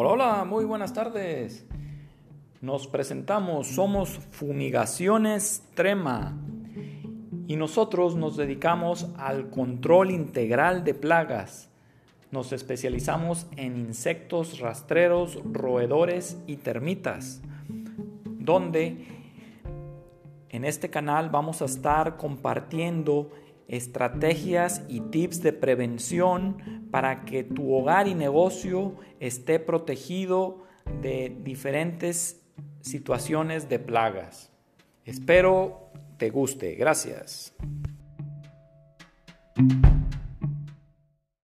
Hola, hola, muy buenas tardes. Nos presentamos, somos Fumigaciones Trema y nosotros nos dedicamos al control integral de plagas. Nos especializamos en insectos rastreros, roedores y termitas, donde en este canal vamos a estar compartiendo estrategias y tips de prevención para que tu hogar y negocio esté protegido de diferentes situaciones de plagas. Espero te guste. Gracias.